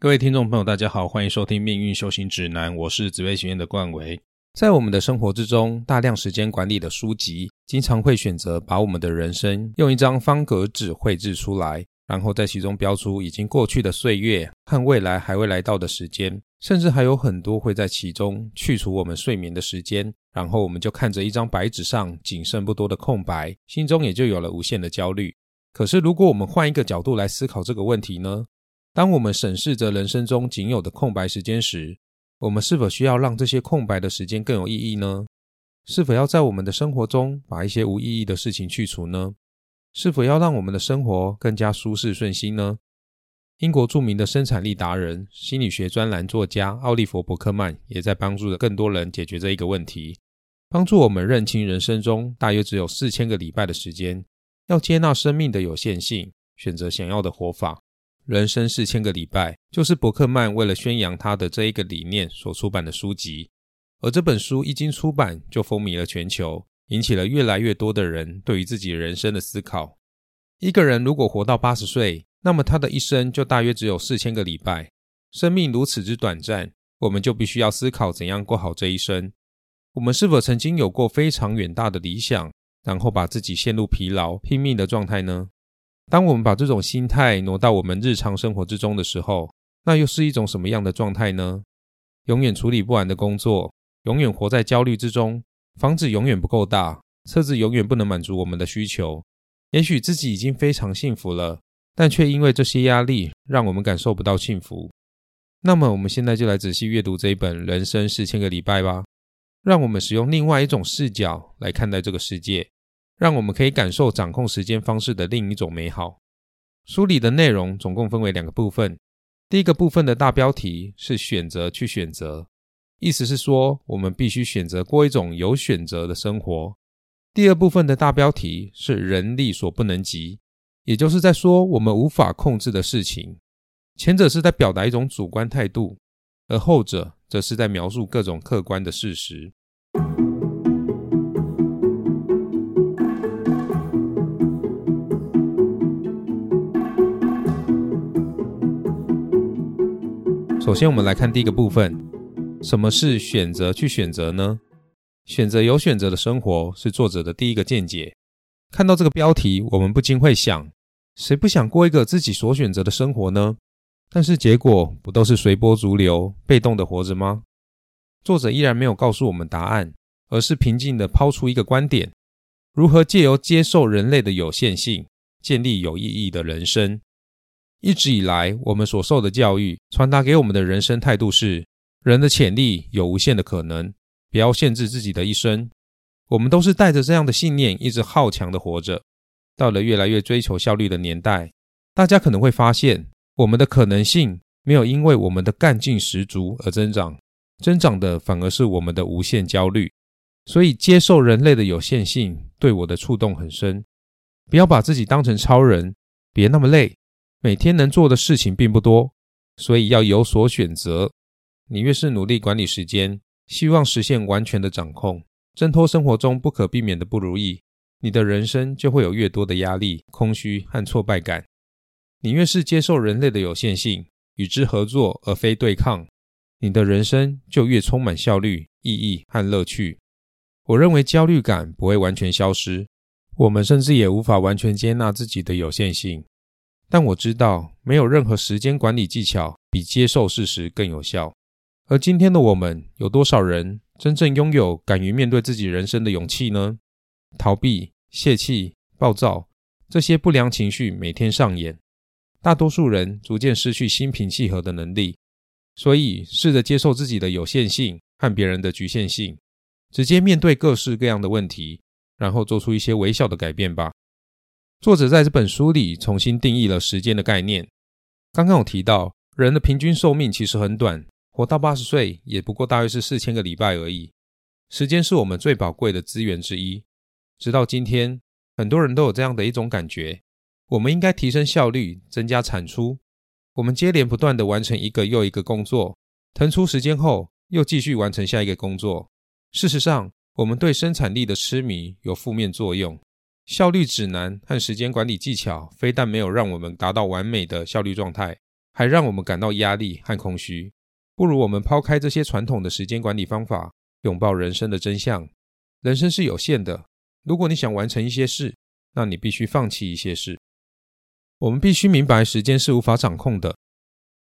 各位听众朋友，大家好，欢迎收听《命运修行指南》，我是紫薇学院的冠维。在我们的生活之中，大量时间管理的书籍，经常会选择把我们的人生用一张方格纸绘制出来，然后在其中标出已经过去的岁月和未来还未来到的时间，甚至还有很多会在其中去除我们睡眠的时间，然后我们就看着一张白纸上仅剩不多的空白，心中也就有了无限的焦虑。可是，如果我们换一个角度来思考这个问题呢？当我们审视着人生中仅有的空白时间时，我们是否需要让这些空白的时间更有意义呢？是否要在我们的生活中把一些无意义的事情去除呢？是否要让我们的生活更加舒适顺心呢？英国著名的生产力达人、心理学专栏作家奥利弗·伯克曼也在帮助着更多人解决这一个问题，帮助我们认清人生中大约只有四千个礼拜的时间，要接纳生命的有限性，选择想要的活法。人生四千个礼拜，就是伯克曼为了宣扬他的这一个理念所出版的书籍。而这本书一经出版，就风靡了全球，引起了越来越多的人对于自己人生的思考。一个人如果活到八十岁，那么他的一生就大约只有四千个礼拜。生命如此之短暂，我们就必须要思考怎样过好这一生。我们是否曾经有过非常远大的理想，然后把自己陷入疲劳、拼命的状态呢？当我们把这种心态挪到我们日常生活之中的时候，那又是一种什么样的状态呢？永远处理不完的工作，永远活在焦虑之中，房子永远不够大，车子永远不能满足我们的需求。也许自己已经非常幸福了，但却因为这些压力，让我们感受不到幸福。那么，我们现在就来仔细阅读这一本《人生四千个礼拜》吧，让我们使用另外一种视角来看待这个世界。让我们可以感受掌控时间方式的另一种美好。书里的内容总共分为两个部分。第一个部分的大标题是“选择去选择”，意思是说我们必须选择过一种有选择的生活。第二部分的大标题是“人力所不能及”，也就是在说我们无法控制的事情。前者是在表达一种主观态度，而后者则是在描述各种客观的事实。首先，我们来看第一个部分：什么是选择去选择呢？选择有选择的生活是作者的第一个见解。看到这个标题，我们不禁会想：谁不想过一个自己所选择的生活呢？但是结果不都是随波逐流、被动的活着吗？作者依然没有告诉我们答案，而是平静地抛出一个观点：如何借由接受人类的有限性，建立有意义的人生。一直以来，我们所受的教育传达给我们的人生态度是：人的潜力有无限的可能，不要限制自己的一生。我们都是带着这样的信念，一直好强的活着。到了越来越追求效率的年代，大家可能会发现，我们的可能性没有因为我们的干劲十足而增长，增长的反而是我们的无限焦虑。所以，接受人类的有限性，对我的触动很深。不要把自己当成超人，别那么累。每天能做的事情并不多，所以要有所选择。你越是努力管理时间，希望实现完全的掌控，挣脱生活中不可避免的不如意，你的人生就会有越多的压力、空虚和挫败感。你越是接受人类的有限性，与之合作而非对抗，你的人生就越充满效率、意义和乐趣。我认为焦虑感不会完全消失，我们甚至也无法完全接纳自己的有限性。但我知道，没有任何时间管理技巧比接受事实更有效。而今天的我们，有多少人真正拥有敢于面对自己人生的勇气呢？逃避、泄气、暴躁，这些不良情绪每天上演，大多数人逐渐失去心平气和的能力。所以，试着接受自己的有限性和别人的局限性，直接面对各式各样的问题，然后做出一些微小的改变吧。作者在这本书里重新定义了时间的概念。刚刚有提到，人的平均寿命其实很短，活到八十岁也不过大约是四千个礼拜而已。时间是我们最宝贵的资源之一。直到今天，很多人都有这样的一种感觉：我们应该提升效率，增加产出。我们接连不断地完成一个又一个工作，腾出时间后又继续完成下一个工作。事实上，我们对生产力的痴迷有负面作用。效率指南和时间管理技巧非但没有让我们达到完美的效率状态，还让我们感到压力和空虚。不如我们抛开这些传统的时间管理方法，拥抱人生的真相。人生是有限的，如果你想完成一些事，那你必须放弃一些事。我们必须明白，时间是无法掌控的。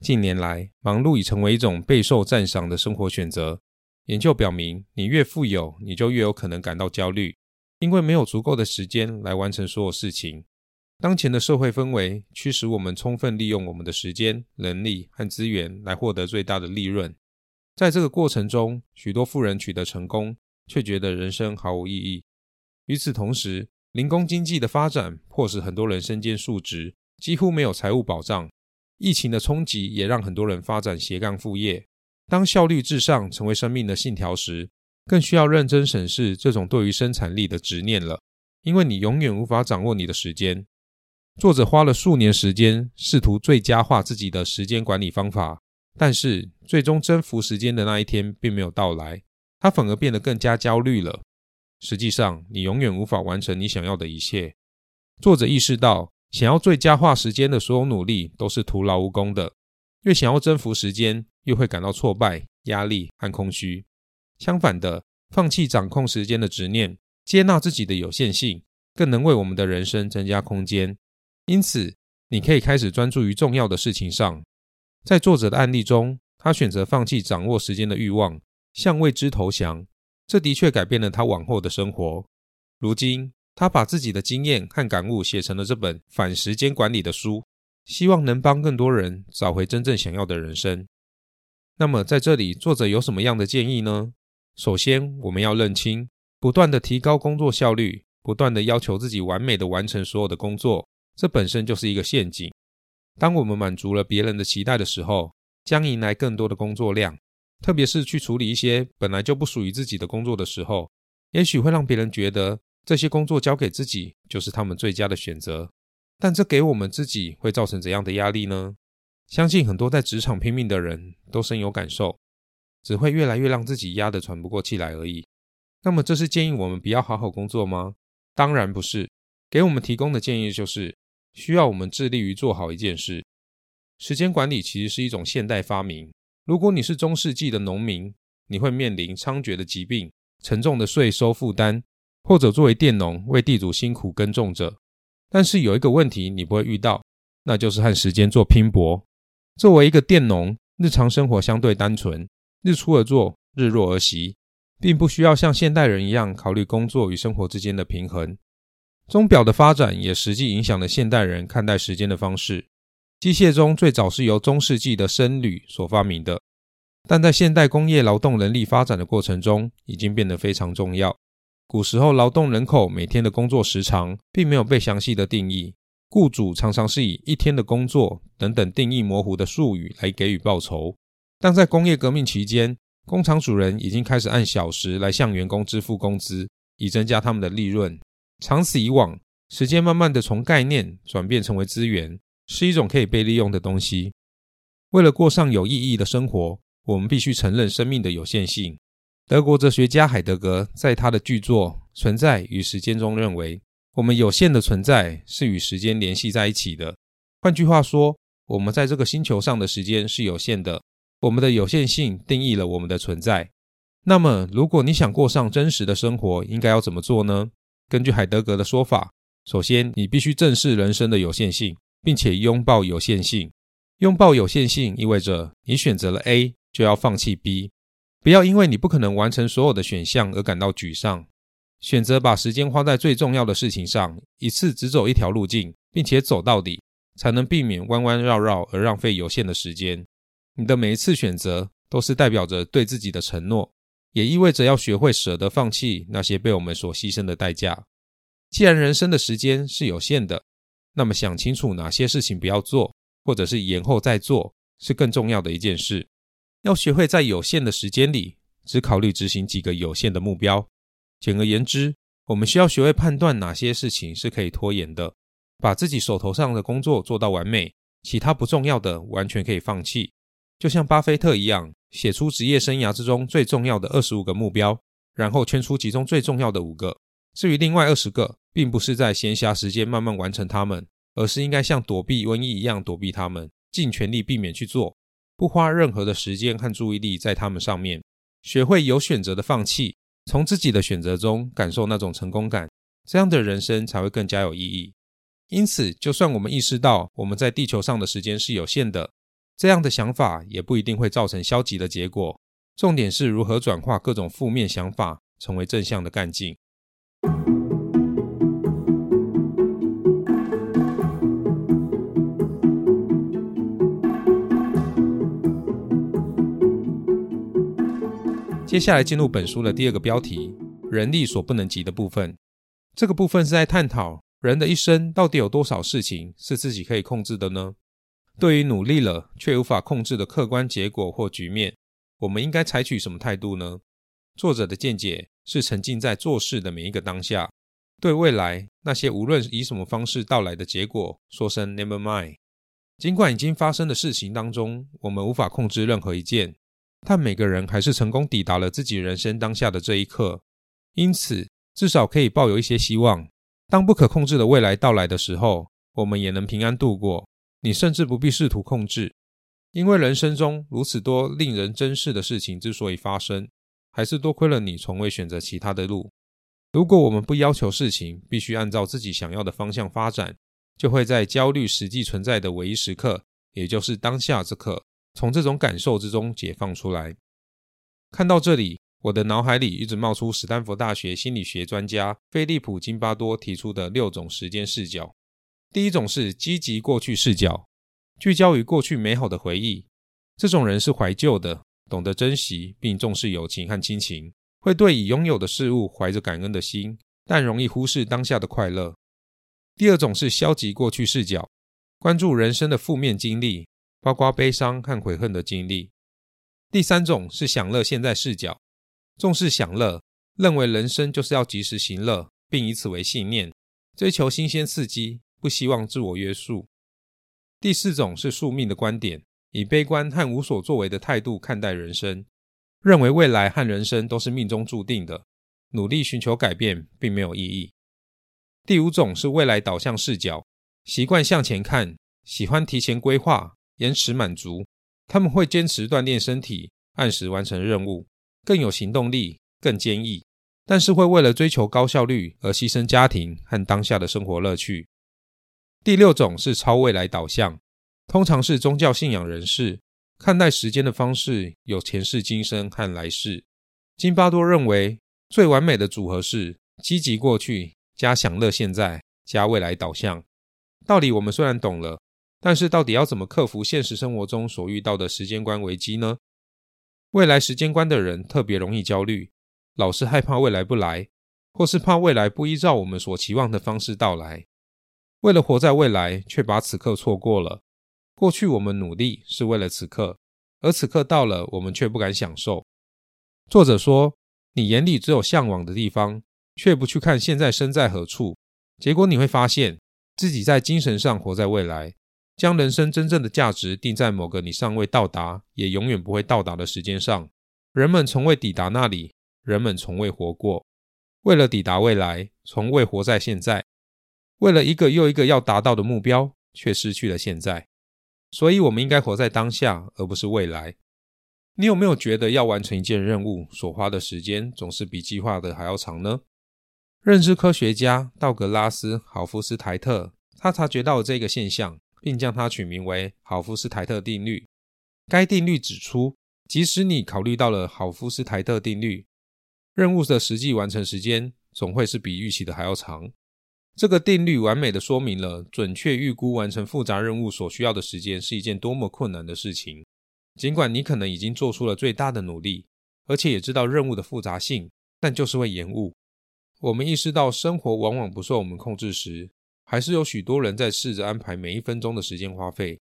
近年来，忙碌已成为一种备受赞赏的生活选择。研究表明，你越富有，你就越有可能感到焦虑，因为没有足够的时间来完成所有事情。当前的社会氛围驱使我们充分利用我们的时间、能力和资源来获得最大的利润。在这个过程中，许多富人取得成功，却觉得人生毫无意义。与此同时，零工经济的发展迫使很多人身兼数职，几乎没有财务保障。疫情的冲击也让很多人发展斜杠副业。当效率至上成为生命的信条时，更需要认真审视这种对于生产力的执念了，因为你永远无法掌握你的时间。作者花了数年时间试图最佳化自己的时间管理方法，但是最终征服时间的那一天并没有到来，他反而变得更加焦虑了。实际上，你永远无法完成你想要的一切。作者意识到，想要最佳化时间的所有努力都是徒劳无功的。越想要征服时间，越会感到挫败、压力和空虚。相反的，放弃掌控时间的执念，接纳自己的有限性，更能为我们的人生增加空间。因此，你可以开始专注于重要的事情上。在作者的案例中，他选择放弃掌握时间的欲望，向未知投降。这的确改变了他往后的生活。如今，他把自己的经验和感悟写成了这本反时间管理的书，希望能帮更多人找回真正想要的人生。那么，在这里，作者有什么样的建议呢？首先，我们要认清，不断的提高工作效率，不断的要求自己完美的完成所有的工作。这本身就是一个陷阱。当我们满足了别人的期待的时候，将迎来更多的工作量。特别是去处理一些本来就不属于自己的工作的时候，也许会让别人觉得这些工作交给自己就是他们最佳的选择。但这给我们自己会造成怎样的压力呢？相信很多在职场拼命的人都深有感受，只会越来越让自己压得喘不过气来而已。那么，这是建议我们不要好好工作吗？当然不是。给我们提供的建议就是。需要我们致力于做好一件事。时间管理其实是一种现代发明。如果你是中世纪的农民，你会面临猖獗的疾病、沉重的税收负担，或者作为佃农为地主辛苦耕种着。但是有一个问题你不会遇到，那就是和时间做拼搏。作为一个佃农，日常生活相对单纯，日出而作，日落而息，并不需要像现代人一样考虑工作与生活之间的平衡。钟表的发展也实际影响了现代人看待时间的方式。机械钟最早是由中世纪的僧侣所发明的，但在现代工业劳动人力发展的过程中，已经变得非常重要。古时候，劳动人口每天的工作时长并没有被详细的定义，雇主常常是以一天的工作等等定义模糊的术语来给予报酬。但在工业革命期间，工厂主人已经开始按小时来向员工支付工资，以增加他们的利润。长此以往，时间慢慢的从概念转变成为资源，是一种可以被利用的东西。为了过上有意义的生活，我们必须承认生命的有限性。德国哲学家海德格在他的巨作《存在与时间》中认为，我们有限的存在是与时间联系在一起的。换句话说，我们在这个星球上的时间是有限的。我们的有限性定义了我们的存在。那么，如果你想过上真实的生活，应该要怎么做呢？根据海德格的说法，首先你必须正视人生的有限性，并且拥抱有限性。拥抱有限性意味着你选择了 A 就要放弃 B，不要因为你不可能完成所有的选项而感到沮丧。选择把时间花在最重要的事情上，一次只走一条路径，并且走到底，才能避免弯弯绕绕而浪费有限的时间。你的每一次选择都是代表着对自己的承诺。也意味着要学会舍得放弃那些被我们所牺牲的代价。既然人生的时间是有限的，那么想清楚哪些事情不要做，或者是延后再做，是更重要的一件事。要学会在有限的时间里，只考虑执行几个有限的目标。简而言之，我们需要学会判断哪些事情是可以拖延的，把自己手头上的工作做到完美，其他不重要的完全可以放弃。就像巴菲特一样。写出职业生涯之中最重要的二十五个目标，然后圈出其中最重要的五个。至于另外二十个，并不是在闲暇时间慢慢完成它们，而是应该像躲避瘟疫一样躲避它们。尽全力避免去做，不花任何的时间和注意力在他们上面，学会有选择的放弃，从自己的选择中感受那种成功感，这样的人生才会更加有意义。因此，就算我们意识到我们在地球上的时间是有限的，这样的想法也不一定会造成消极的结果。重点是如何转化各种负面想法，成为正向的干劲。接下来进入本书的第二个标题：人力所不能及的部分。这个部分是在探讨人的一生到底有多少事情是自己可以控制的呢？对于努力了却无法控制的客观结果或局面，我们应该采取什么态度呢？作者的见解是沉浸在做事的每一个当下，对未来那些无论以什么方式到来的结果说声 Never mind。尽管已经发生的事情当中，我们无法控制任何一件。但每个人还是成功抵达了自己人生当下的这一刻，因此至少可以抱有一些希望。当不可控制的未来到来的时候，我们也能平安度过。你甚至不必试图控制，因为人生中如此多令人珍视的事情之所以发生，还是多亏了你从未选择其他的路。如果我们不要求事情必须按照自己想要的方向发展，就会在焦虑实际存在的唯一时刻，也就是当下这刻。从这种感受之中解放出来。看到这里，我的脑海里一直冒出史丹佛大学心理学专家菲利普·金巴多提出的六种时间视角。第一种是积极过去视角，聚焦于过去美好的回忆。这种人是怀旧的，懂得珍惜并重视友情和亲情，会对已拥有的事物怀着感恩的心，但容易忽视当下的快乐。第二种是消极过去视角，关注人生的负面经历。包括悲伤和悔恨的经历。第三种是享乐现在视角，重视享乐，认为人生就是要及时行乐，并以此为信念，追求新鲜刺激，不希望自我约束。第四种是宿命的观点，以悲观和无所作为的态度看待人生，认为未来和人生都是命中注定的，努力寻求改变并没有意义。第五种是未来导向视角，习惯向前看，喜欢提前规划。延迟满足，他们会坚持锻炼身体，按时完成任务，更有行动力，更坚毅。但是会为了追求高效率而牺牲家庭和当下的生活乐趣。第六种是超未来导向，通常是宗教信仰人士，看待时间的方式有前世今生和来世。金巴多认为，最完美的组合是积极过去加享乐现在加未来导向。道理我们虽然懂了。但是，到底要怎么克服现实生活中所遇到的时间观危机呢？未来时间观的人特别容易焦虑，老是害怕未来不来，或是怕未来不依照我们所期望的方式到来。为了活在未来，却把此刻错过了。过去我们努力是为了此刻，而此刻到了，我们却不敢享受。作者说：“你眼里只有向往的地方，却不去看现在身在何处，结果你会发现自己在精神上活在未来。”将人生真正的价值定在某个你尚未到达，也永远不会到达的时间上。人们从未抵达那里，人们从未活过。为了抵达未来，从未活在现在。为了一个又一个要达到的目标，却失去了现在。所以，我们应该活在当下，而不是未来。你有没有觉得要完成一件任务所花的时间总是比计划的还要长呢？认知科学家道格拉斯·豪夫斯泰特，他察觉到了这个现象。并将它取名为豪夫斯泰特定律。该定律指出，即使你考虑到了豪夫斯泰特定律，任务的实际完成时间总会是比预期的还要长。这个定律完美的说明了准确预估完成复杂任务所需要的时间是一件多么困难的事情。尽管你可能已经做出了最大的努力，而且也知道任务的复杂性，但就是会延误。我们意识到生活往往不受我们控制时。还是有许多人在试着安排每一分钟的时间花费。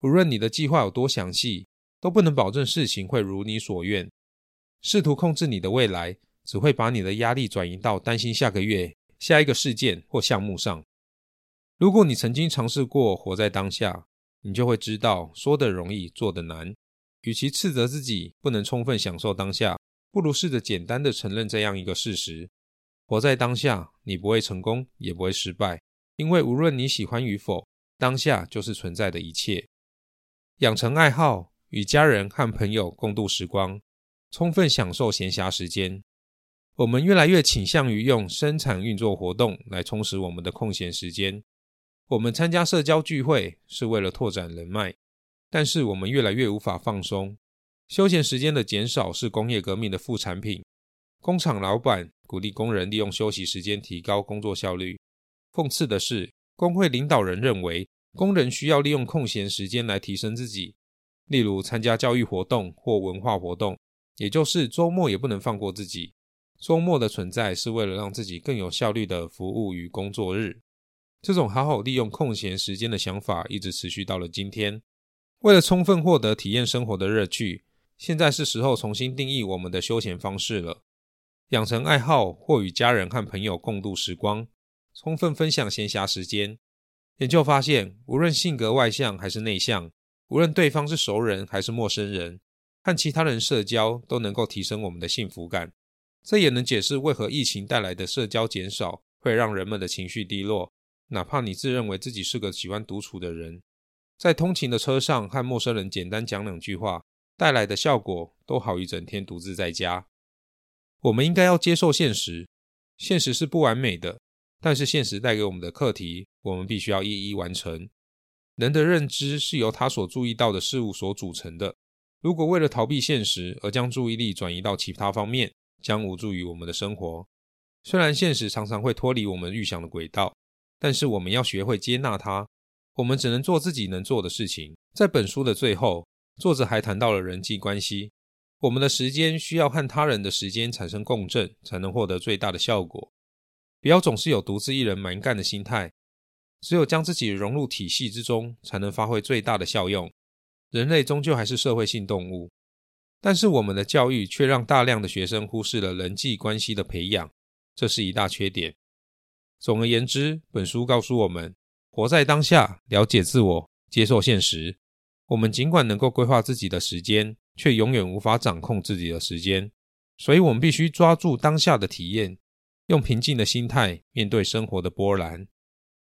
无论你的计划有多详细，都不能保证事情会如你所愿。试图控制你的未来，只会把你的压力转移到担心下个月、下一个事件或项目上。如果你曾经尝试过活在当下，你就会知道说的容易，做的难。与其斥责自己不能充分享受当下，不如试着简单的承认这样一个事实：活在当下，你不会成功，也不会失败。因为无论你喜欢与否，当下就是存在的一切。养成爱好，与家人和朋友共度时光，充分享受闲暇时间。我们越来越倾向于用生产运作活动来充实我们的空闲时间。我们参加社交聚会是为了拓展人脉，但是我们越来越无法放松。休闲时间的减少是工业革命的副产品。工厂老板鼓励工人利用休息时间提高工作效率。讽刺的是，工会领导人认为工人需要利用空闲时间来提升自己，例如参加教育活动或文化活动，也就是周末也不能放过自己。周末的存在是为了让自己更有效率的服务于工作日。这种好好利用空闲时间的想法一直持续到了今天。为了充分获得体验生活的乐趣，现在是时候重新定义我们的休闲方式了。养成爱好或与家人和朋友共度时光，充分分享闲暇时间。研究发现，无论性格外向还是内向，无论对方是熟人还是陌生人，和其他人社交都能够提升我们的幸福感。这也能解释为何疫情带来的社交减少会让人们的情绪低落。哪怕你自认为自己是个喜欢独处的人，在通勤的车上和陌生人简单讲两句话，带来的效果都好于整天独自在家。我们应该要接受现实，现实是不完美的，但是现实带给我们的课题，我们必须要一一完成。人的认知是由他所注意到的事物所组成的。如果为了逃避现实而将注意力转移到其他方面，将无助于我们的生活。虽然现实常常会脱离我们预想的轨道，但是我们要学会接纳它。我们只能做自己能做的事情。在本书的最后，作者还谈到了人际关系。我们的时间需要和他人的时间产生共振，才能获得最大的效果。不要总是有独自一人蛮干的心态。只有将自己融入体系之中，才能发挥最大的效用。人类终究还是社会性动物。但是我们的教育却让大量的学生忽视了人际关系的培养，这是一大缺点。总而言之，本书告诉我们：活在当下，了解自我，接受现实。我们尽管能够规划自己的时间，却永远无法掌控自己的时间。所以，我们必须抓住当下的体验，用平静的心态面对生活的波澜。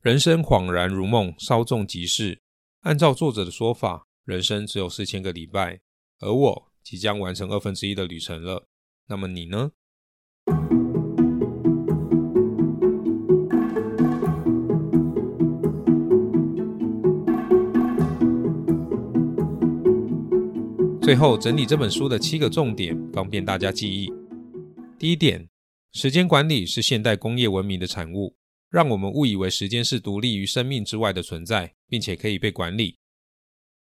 人生恍然如梦，稍纵即逝。按照作者的说法，人生只有四千个礼拜，而我。即将完成二分之一的旅程了，那么你呢？最后整理这本书的七个重点，方便大家记忆。第一点，时间管理是现代工业文明的产物，让我们误以为时间是独立于生命之外的存在，并且可以被管理。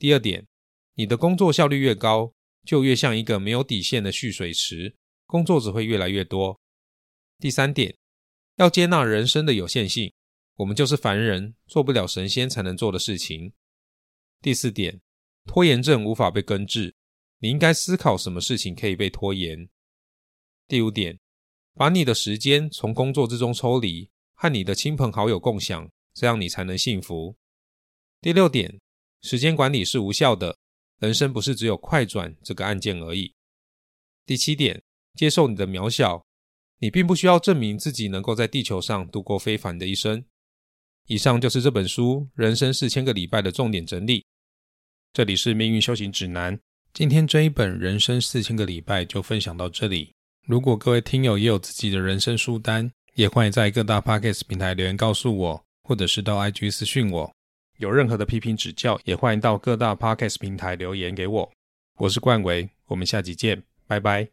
第二点，你的工作效率越高。就越像一个没有底线的蓄水池，工作只会越来越多。第三点，要接纳人生的有限性，我们就是凡人，做不了神仙才能做的事情。第四点，拖延症无法被根治，你应该思考什么事情可以被拖延。第五点，把你的时间从工作之中抽离，和你的亲朋好友共享，这样你才能幸福。第六点，时间管理是无效的。人生不是只有快转这个按键而已。第七点，接受你的渺小，你并不需要证明自己能够在地球上度过非凡的一生。以上就是这本书《人生四千个礼拜》的重点整理。这里是命运修行指南，今天这一本《人生四千个礼拜》就分享到这里。如果各位听友也有自己的人生书单，也欢迎在各大 Podcast 平台留言告诉我，或者是到 IG 私讯我。有任何的批评指教，也欢迎到各大 podcast 平台留言给我。我是冠维，我们下集见，拜拜。